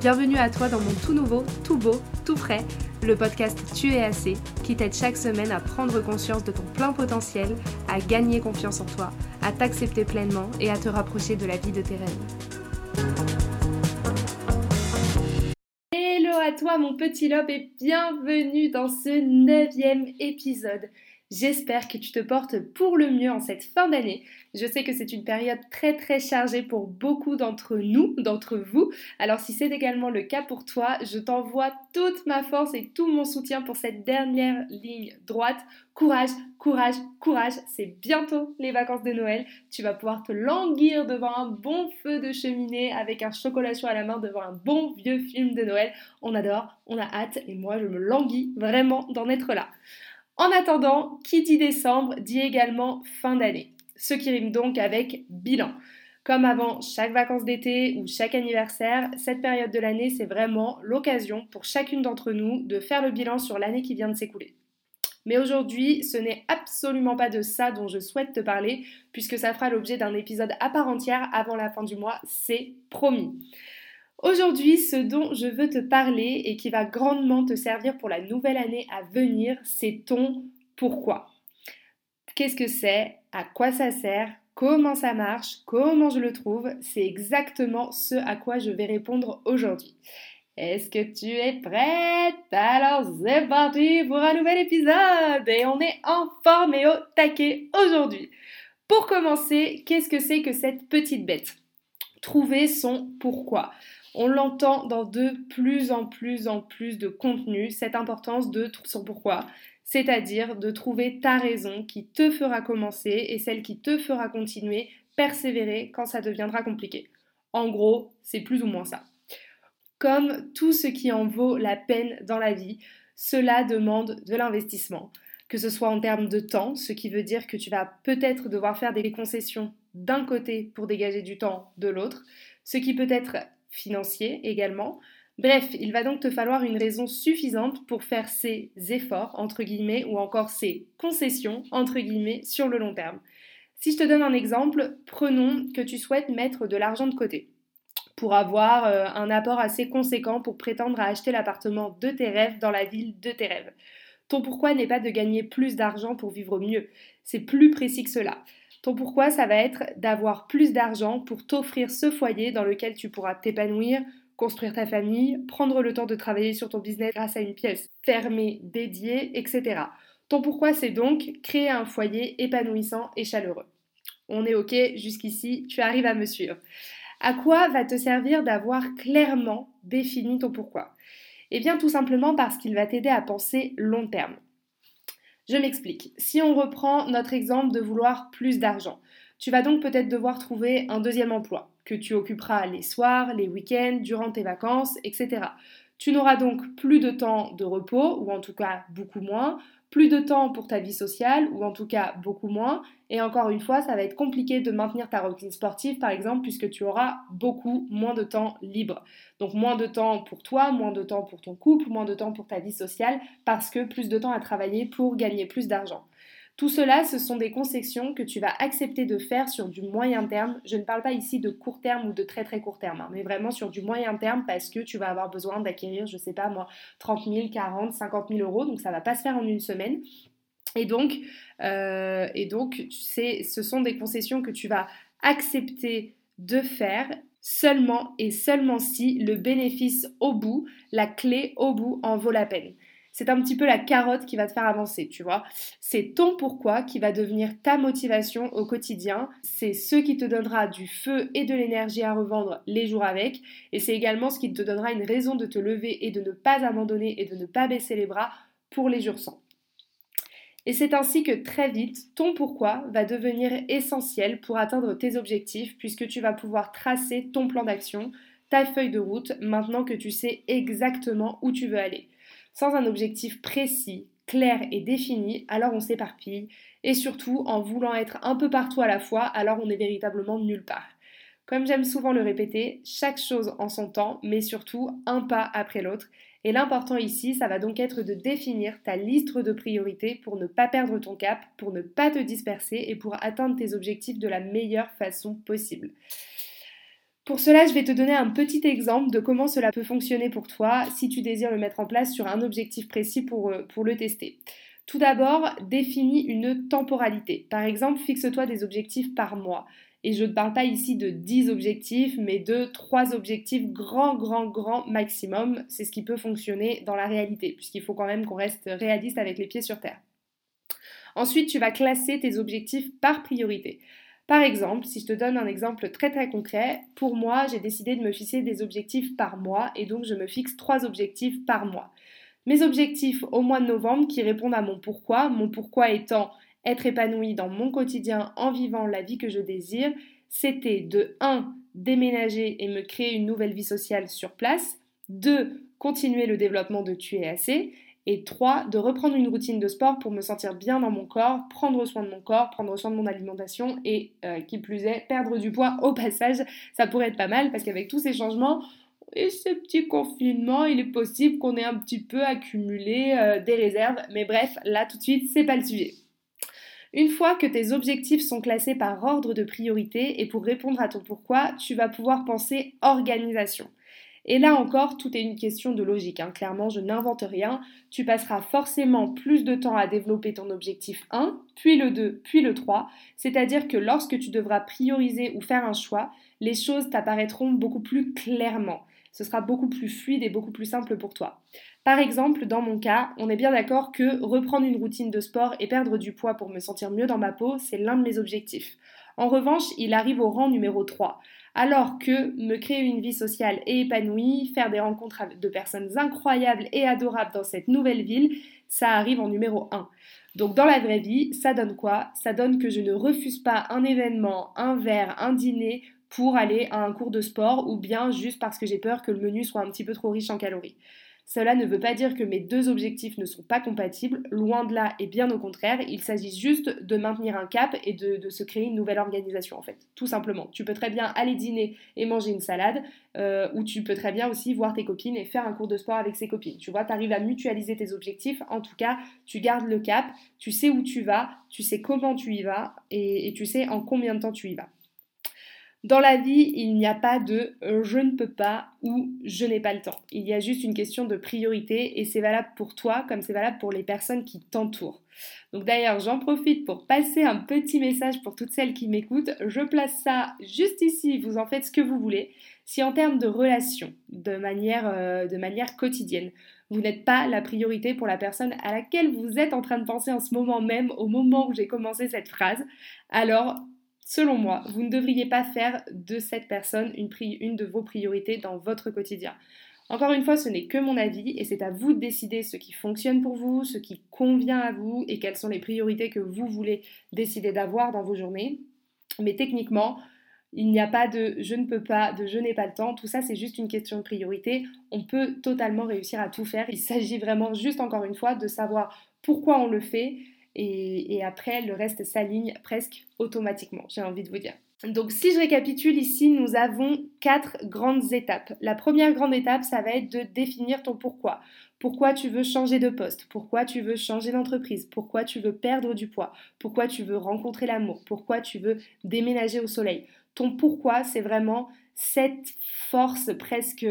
Bienvenue à toi dans mon tout nouveau, tout beau, tout frais le podcast Tu es assez, qui t'aide chaque semaine à prendre conscience de ton plein potentiel, à gagner confiance en toi, à t'accepter pleinement et à te rapprocher de la vie de tes rêves. Hello à toi mon petit lobe et bienvenue dans ce neuvième épisode. J'espère que tu te portes pour le mieux en cette fin d'année. Je sais que c'est une période très très chargée pour beaucoup d'entre nous, d'entre vous. Alors si c'est également le cas pour toi, je t'envoie toute ma force et tout mon soutien pour cette dernière ligne droite. Courage, courage, courage. C'est bientôt les vacances de Noël. Tu vas pouvoir te languir devant un bon feu de cheminée avec un chocolat chaud à la main devant un bon vieux film de Noël. On adore, on a hâte et moi je me languis vraiment d'en être là. En attendant, qui dit décembre dit également fin d'année, ce qui rime donc avec bilan. Comme avant chaque vacances d'été ou chaque anniversaire, cette période de l'année, c'est vraiment l'occasion pour chacune d'entre nous de faire le bilan sur l'année qui vient de s'écouler. Mais aujourd'hui, ce n'est absolument pas de ça dont je souhaite te parler, puisque ça fera l'objet d'un épisode à part entière avant la fin du mois, c'est promis. Aujourd'hui, ce dont je veux te parler et qui va grandement te servir pour la nouvelle année à venir, c'est ton pourquoi. Qu'est-ce que c'est? À quoi ça sert? Comment ça marche? Comment je le trouve? C'est exactement ce à quoi je vais répondre aujourd'hui. Est-ce que tu es prête? Alors c'est parti pour un nouvel épisode et on est en forme et au taquet aujourd'hui. Pour commencer, qu'est-ce que c'est que cette petite bête? Trouver son pourquoi. On l'entend dans de plus en plus en plus de contenu, cette importance de son pourquoi, c'est-à-dire de trouver ta raison qui te fera commencer et celle qui te fera continuer, persévérer quand ça deviendra compliqué. En gros, c'est plus ou moins ça. Comme tout ce qui en vaut la peine dans la vie, cela demande de l'investissement, que ce soit en termes de temps, ce qui veut dire que tu vas peut-être devoir faire des concessions d'un côté pour dégager du temps de l'autre, ce qui peut être financier également. Bref, il va donc te falloir une raison suffisante pour faire ces efforts, entre guillemets, ou encore ces concessions, entre guillemets, sur le long terme. Si je te donne un exemple, prenons que tu souhaites mettre de l'argent de côté pour avoir euh, un apport assez conséquent pour prétendre à acheter l'appartement de tes rêves dans la ville de tes rêves. Ton pourquoi n'est pas de gagner plus d'argent pour vivre mieux, c'est plus précis que cela. Ton pourquoi, ça va être d'avoir plus d'argent pour t'offrir ce foyer dans lequel tu pourras t'épanouir, construire ta famille, prendre le temps de travailler sur ton business grâce à une pièce fermée, dédiée, etc. Ton pourquoi, c'est donc créer un foyer épanouissant et chaleureux. On est OK jusqu'ici, tu arrives à me suivre. À quoi va te servir d'avoir clairement défini ton pourquoi? Eh bien tout simplement parce qu'il va t'aider à penser long terme. Je m'explique. Si on reprend notre exemple de vouloir plus d'argent, tu vas donc peut-être devoir trouver un deuxième emploi que tu occuperas les soirs, les week-ends, durant tes vacances, etc. Tu n'auras donc plus de temps de repos, ou en tout cas beaucoup moins, plus de temps pour ta vie sociale, ou en tout cas beaucoup moins. Et encore une fois, ça va être compliqué de maintenir ta routine sportive, par exemple, puisque tu auras beaucoup moins de temps libre. Donc moins de temps pour toi, moins de temps pour ton couple, moins de temps pour ta vie sociale, parce que plus de temps à travailler pour gagner plus d'argent. Tout cela, ce sont des concessions que tu vas accepter de faire sur du moyen terme. Je ne parle pas ici de court terme ou de très très court terme, hein, mais vraiment sur du moyen terme parce que tu vas avoir besoin d'acquérir, je sais pas moi, 30 000, 40, 50 000 euros, donc ça va pas se faire en une semaine. Et donc, euh, et donc ce sont des concessions que tu vas accepter de faire seulement et seulement si le bénéfice au bout, la clé au bout en vaut la peine c'est un petit peu la carotte qui va te faire avancer, tu vois. C'est ton pourquoi qui va devenir ta motivation au quotidien. C'est ce qui te donnera du feu et de l'énergie à revendre les jours avec. Et c'est également ce qui te donnera une raison de te lever et de ne pas abandonner et de ne pas baisser les bras pour les jours sans. Et c'est ainsi que très vite, ton pourquoi va devenir essentiel pour atteindre tes objectifs puisque tu vas pouvoir tracer ton plan d'action, ta feuille de route maintenant que tu sais exactement où tu veux aller. Sans un objectif précis, clair et défini, alors on s'éparpille, et surtout en voulant être un peu partout à la fois, alors on est véritablement nulle part. Comme j'aime souvent le répéter, chaque chose en son temps, mais surtout un pas après l'autre. Et l'important ici, ça va donc être de définir ta liste de priorités pour ne pas perdre ton cap, pour ne pas te disperser et pour atteindre tes objectifs de la meilleure façon possible. Pour cela, je vais te donner un petit exemple de comment cela peut fonctionner pour toi si tu désires le mettre en place sur un objectif précis pour, euh, le tester. Tout d'abord, définis une temporalité. Par exemple, fixe-toi des objectifs par mois. Et je ne parle pas ici de 10 objectifs, mais de 3 objectifs grand, grand, grand maximum. C'est ce qui peut fonctionner dans la réalité, puisqu'il faut quand même qu'on reste réaliste avec les pieds sur terre. Ensuite, tu vas classer tes objectifs par priorité. Par exemple, si je te donne un exemple très très concret, pour moi, j'ai décidé de me fixer des objectifs par mois et donc je me fixe trois objectifs par mois. Mes objectifs au mois de novembre qui répondent à mon pourquoi, mon pourquoi étant être épanoui dans mon quotidien en vivant la vie que je désire, c'était de 1. déménager et me créer une nouvelle vie sociale sur place, 2. continuer le développement de assez, et 3. de reprendre une routine de sport pour me sentir bien dans mon corps, prendre soin de mon corps, prendre soin de mon alimentation et euh, qui plus est, perdre du poids au passage, ça pourrait être pas mal parce qu'avec tous ces changements, et ce petit confinement, il est possible qu'on ait un petit peu accumulé euh, des réserves, mais bref, là tout de suite, c'est pas le sujet. Une fois que tes objectifs sont classés par ordre de priorité et pour répondre à ton pourquoi, tu vas pouvoir penser organisation. Et là encore, tout est une question de logique. Hein. Clairement, je n'invente rien. Tu passeras forcément plus de temps à développer ton objectif 1, puis le 2, puis le 3. C'est-à-dire que lorsque tu devras prioriser ou faire un choix, les choses t'apparaîtront beaucoup plus clairement. Ce sera beaucoup plus fluide et beaucoup plus simple pour toi. Par exemple, dans mon cas, on est bien d'accord que reprendre une routine de sport et perdre du poids pour me sentir mieux dans ma peau, c'est l'un de mes objectifs. En revanche, il arrive au rang numéro 3. Alors que me créer une vie sociale et épanouie, faire des rencontres de personnes incroyables et adorables dans cette nouvelle ville, ça arrive en numéro 1. Donc dans la vraie vie, ça donne quoi? Ça donne que je ne refuse pas un événement, un verre, un dîner pour aller à un cours de sport ou bien juste parce que j'ai peur que le menu soit un petit peu trop riche en calories. Cela ne veut pas dire que mes deux objectifs ne sont pas compatibles, loin de là et bien au contraire, il s'agit juste de maintenir un cap et de, se créer une nouvelle organisation en fait, tout simplement. Tu peux très bien aller dîner et manger une salade, euh, ou tu peux très bien aussi voir tes copines et faire un cours de sport avec ses copines. Tu vois, tu arrives à mutualiser tes objectifs, en tout cas, tu gardes le cap, tu sais où tu vas, tu sais comment tu y vas et tu sais en combien de temps tu y vas. Dans la vie, il n'y a pas de euh, je ne peux pas ou je n'ai pas le temps. Il y a juste une question de priorité et c'est valable pour toi comme c'est valable pour les personnes qui t'entourent. Donc d'ailleurs, j'en profite pour passer un petit message pour toutes celles qui m'écoutent. Je place ça juste ici, vous en faites ce que vous voulez. Si en termes de relations, de manière, euh, de manière quotidienne, vous n'êtes pas la priorité pour la personne à laquelle vous êtes en train de penser en ce moment même, au moment où j'ai commencé cette phrase, alors Selon moi, vous ne devriez pas faire de cette personne une, de vos priorités dans votre quotidien. Encore une fois, ce n'est que mon avis et c'est à vous de décider ce qui fonctionne pour vous, ce qui convient à vous et quelles sont les priorités que vous voulez décider d'avoir dans vos journées. Mais techniquement, il n'y a pas de je ne peux pas, de je n'ai pas le temps. Tout ça, c'est juste une question de priorité. On peut totalement réussir à tout faire. Il s'agit vraiment juste encore une fois de savoir pourquoi on le fait et, après le reste s'aligne presque automatiquement, j'ai envie de vous dire. Donc si je récapitule ici, nous avons quatre grandes étapes. La première grande étape, ça va être de définir ton pourquoi. Pourquoi tu veux changer de poste? Pourquoi tu veux changer d'entreprise? Pourquoi tu veux perdre du poids? Pourquoi tu veux rencontrer l'amour? Pourquoi tu veux déménager au soleil? Ton pourquoi, c'est vraiment cette force presque,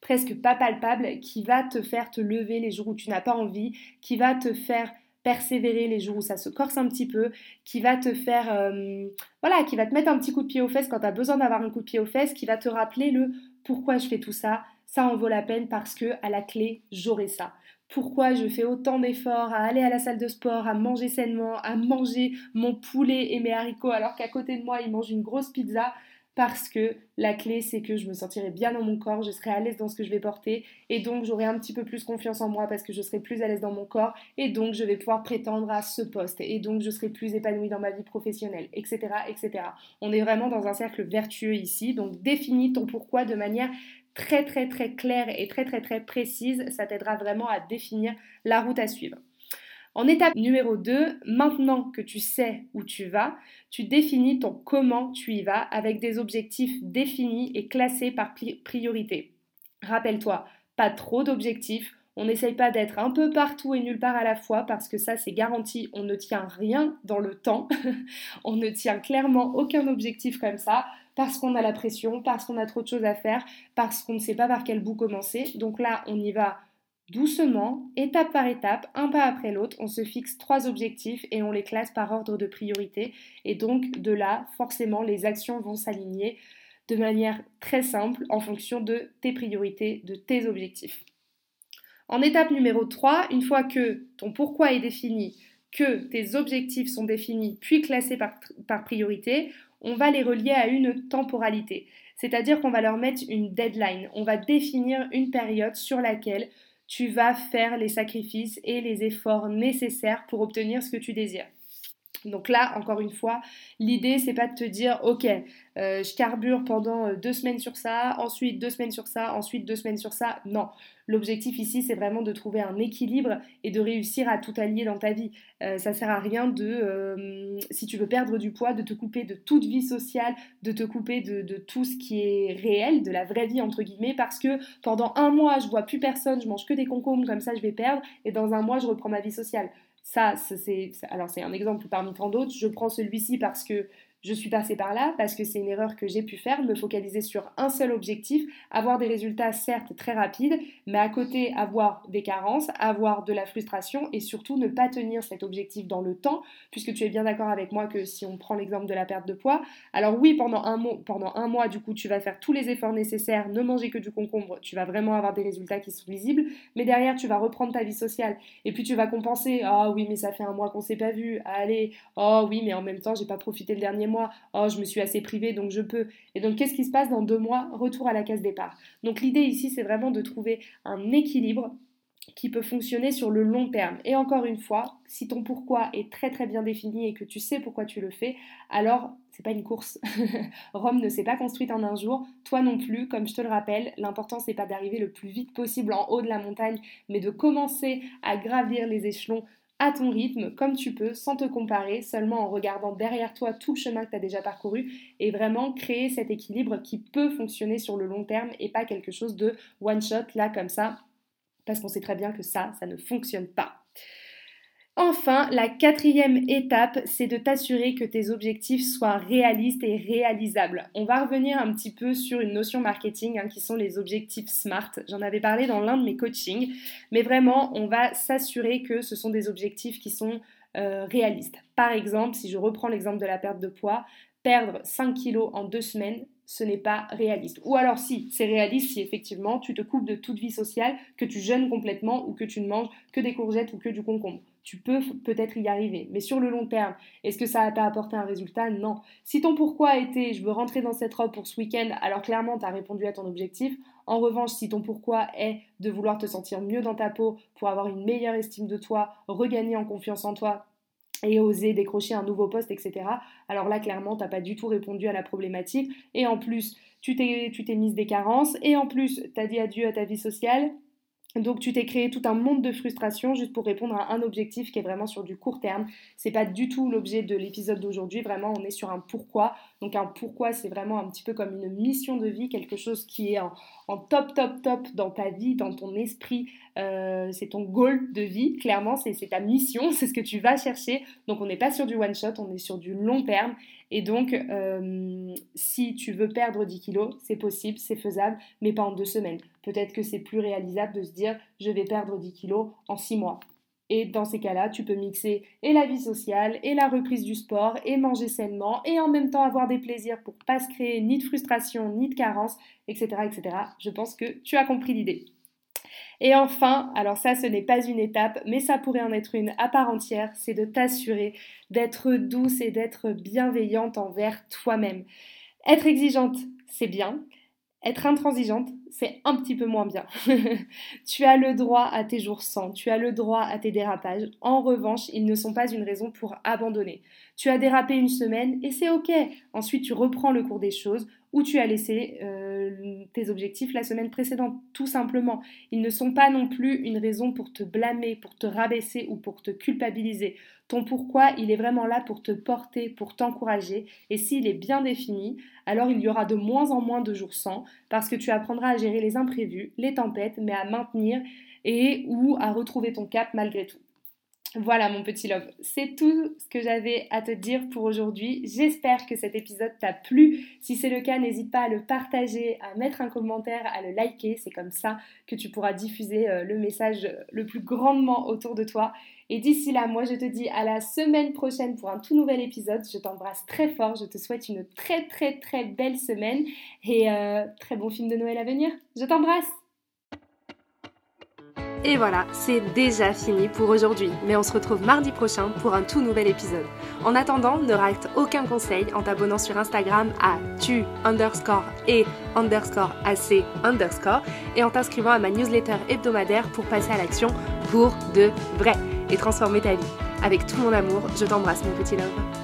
presque pas palpable qui va te faire te lever les jours où tu n'as pas envie, qui va te faire persévérer les jours où ça se corse un petit peu, qui va te faire, euh, voilà, qui va te mettre un petit coup de pied aux fesses quand tu as besoin d'avoir un coup de pied aux fesses, qui va te rappeler le pourquoi je fais tout ça, ça en vaut la peine parce que à la clé, j'aurai ça. Pourquoi je fais autant d'efforts à aller à la salle de sport, à manger sainement, à manger mon poulet et mes haricots alors qu'à côté de moi, ils mangent une grosse pizza parce que la clé c'est que je me sentirai bien dans mon corps, je serai à l'aise dans ce que je vais porter et donc j'aurai un petit peu plus confiance en moi parce que je serai plus à l'aise dans mon corps et donc je vais pouvoir prétendre à ce poste et donc je serai plus épanouie dans ma vie professionnelle, etc. etc. On est vraiment dans un cercle vertueux ici, donc définis ton pourquoi de manière très très très claire et très très très précise, ça t'aidera vraiment à définir la route à suivre. En étape numéro 2, maintenant que tu sais où tu vas, tu définis ton comment tu y vas avec des objectifs définis et classés par priorité. Rappelle-toi, pas trop d'objectifs, on n'essaye pas d'être un peu partout et nulle part à la fois parce que ça c'est garanti, on ne tient rien dans le temps, on ne tient clairement aucun objectif comme ça parce qu'on a la pression, parce qu'on a trop de choses à faire, parce qu'on ne sait pas par quel bout commencer. Donc là, on y va doucement, étape par étape, un pas après l'autre, on se fixe trois objectifs et on les classe par ordre de priorité. Et donc de là, forcément, les actions vont s'aligner de manière très simple en fonction de tes priorités, de tes objectifs. En étape numéro 3, une fois que ton pourquoi est défini, que tes objectifs sont définis puis classés par, par priorité, on va les relier à une temporalité. C'est-à-dire qu'on va leur mettre une deadline. On va définir une période sur laquelle tu vas faire les sacrifices et les efforts nécessaires pour obtenir ce que tu désires. Donc là, encore une fois, l'idée, c'est pas de te dire, ok, euh, je carbure pendant euh, deux semaines sur ça, ensuite deux semaines sur ça, ensuite deux semaines sur ça. Non, l'objectif ici, c'est vraiment de trouver un équilibre et de réussir à tout allier dans ta vie. Euh, ça sert à rien de, si tu veux perdre du poids, de te couper de toute vie sociale, de te couper de, tout ce qui est réel, de la vraie vie entre guillemets, parce que pendant un mois, je vois plus personne, je mange que des concombres, comme ça, je vais perdre, et dans un mois, je reprends ma vie sociale. Ça, c'est, alors c'est un exemple parmi tant d'autres. Je prends celui-ci parce que je suis passée par là parce que c'est une erreur que j'ai pu faire, me focaliser sur un seul objectif, avoir des résultats certes très rapides, mais à côté avoir des carences, avoir de la frustration et surtout ne pas tenir cet objectif dans le temps, puisque tu es bien d'accord avec moi que si on prend l'exemple de la perte de poids, alors oui, pendant un, mois, pendant un mois, du coup, tu vas faire tous les efforts nécessaires, ne manger que du concombre, tu vas vraiment avoir des résultats qui sont visibles, mais derrière, tu vas reprendre ta vie sociale et puis tu vas compenser, ah oui, mais ça fait un mois qu'on s'est pas vu, allez, oh oui, mais en même temps, j'ai pas profité le dernier mois oh je me suis assez privée donc je peux. Et donc qu'est-ce qui se passe dans deux mois? Retour à la case départ. Donc l'idée ici c'est vraiment de trouver un équilibre qui peut fonctionner sur le long terme. Et encore une fois, si ton pourquoi est très très bien défini et que tu sais pourquoi tu le fais, alors c'est pas une course. Rome ne s'est pas construite en un jour, toi non plus, comme je te le rappelle, l'important c'est pas d'arriver le plus vite possible en haut de la montagne, mais de commencer à gravir les échelons à ton rythme, comme tu peux, sans te comparer, seulement en regardant derrière toi tout le chemin que tu as déjà parcouru et vraiment créer cet équilibre qui peut fonctionner sur le long terme et pas quelque chose de one shot là comme ça, parce qu'on sait très bien que ça, ça ne fonctionne pas. Enfin, la quatrième étape, c'est de t'assurer que tes objectifs soient réalistes et réalisables. On va revenir un petit peu sur une notion marketing hein, qui sont les objectifs SMART. J'en avais parlé dans l'un de mes coachings, mais vraiment, on va s'assurer que ce sont des objectifs qui sont euh, réalistes. Par exemple, si je reprends l'exemple de la perte de poids, perdre 5 kilos en deux semaines, ce n'est pas réaliste. Ou alors si, c'est réaliste si effectivement tu te coupes de toute vie sociale, que tu jeûnes complètement ou que tu ne manges que des courgettes ou que du concombre tu peux peut-être y arriver. Mais sur le long terme, est-ce que ça t'a apporté un résultat? Non. Si ton pourquoi été je veux rentrer dans cette robe pour ce week-end, alors clairement tu as répondu à ton objectif. En revanche, si ton pourquoi est de vouloir te sentir mieux dans ta peau pour avoir une meilleure estime de toi, regagner en confiance en toi, et oser décrocher un nouveau poste, etc. Alors là, clairement, tu n'as pas du tout répondu à la problématique. Et en plus, tu t'es mise des carences. Et en plus, tu as dit adieu à ta vie sociale. Donc tu t'es créé tout un monde de frustration juste pour répondre à un objectif qui est vraiment sur du court terme. C'est pas du tout l'objet de l'épisode d'aujourd'hui. Vraiment, on est sur un pourquoi. Donc un pourquoi, c'est vraiment un petit peu comme une mission de vie, quelque chose qui est en, top, top, top dans ta vie, dans ton esprit. Euh, c'est ton goal de vie, clairement, c'est ta mission, c'est ce que tu vas chercher. Donc on n'est pas sur du one shot, on est sur du long terme. Et donc, euh, si tu veux perdre 10 kilos, c'est possible, c'est faisable, mais pas en deux semaines. Peut-être que c'est plus réalisable de se dire, je vais perdre 10 kilos en 6 mois. Et dans ces cas-là, tu peux mixer et la vie sociale, et la reprise du sport, et manger sainement, et en même temps avoir des plaisirs pour pas se créer ni de frustration, ni de carence, etc., etc. Je pense que tu as compris l'idée. Et enfin, alors ça ce n'est pas une étape, mais ça pourrait en être une à part entière, c'est de t'assurer d'être douce et d'être bienveillante envers toi-même. Être exigeante, c'est bien. Être intransigeante, c'est un petit peu moins bien. tu as le droit à tes jours sans, tu as le droit à tes dérapages. En revanche, ils ne sont pas une raison pour abandonner. Tu as dérapé une semaine et c'est ok. Ensuite, tu reprends le cours des choses où tu as laissé euh, tes objectifs la semaine précédente, tout simplement. Ils ne sont pas non plus une raison pour te blâmer, pour te rabaisser ou pour te culpabiliser. Ton pourquoi, il est vraiment là pour te porter, pour t'encourager. Et s'il est bien défini, alors il y aura de moins en moins de jours sans, parce que tu apprendras à gérer les imprévus, les tempêtes, mais à maintenir et ou à retrouver ton cap malgré tout. Voilà mon petit love, c'est tout ce que j'avais à te dire pour aujourd'hui. J'espère que cet épisode t'a plu. Si c'est le cas, n'hésite pas à le partager, à mettre un commentaire, à le liker. C'est comme ça que tu pourras diffuser euh, le message le plus grandement autour de toi. Et d'ici là, moi je te dis à la semaine prochaine pour un tout nouvel épisode. Je t'embrasse très fort, je te souhaite une très très très belle semaine et euh, très bon film de Noël à venir. Je t'embrasse et voilà, c'est déjà fini pour aujourd'hui, mais on se retrouve mardi prochain pour un tout nouvel épisode. En attendant, ne rate aucun conseil en t'abonnant sur Instagram à tu underscore et underscore ac underscore et en t'inscrivant à ma newsletter hebdomadaire pour passer à l'action pour de vrai et transformer ta vie. Avec tout mon amour, je t'embrasse mon petit love.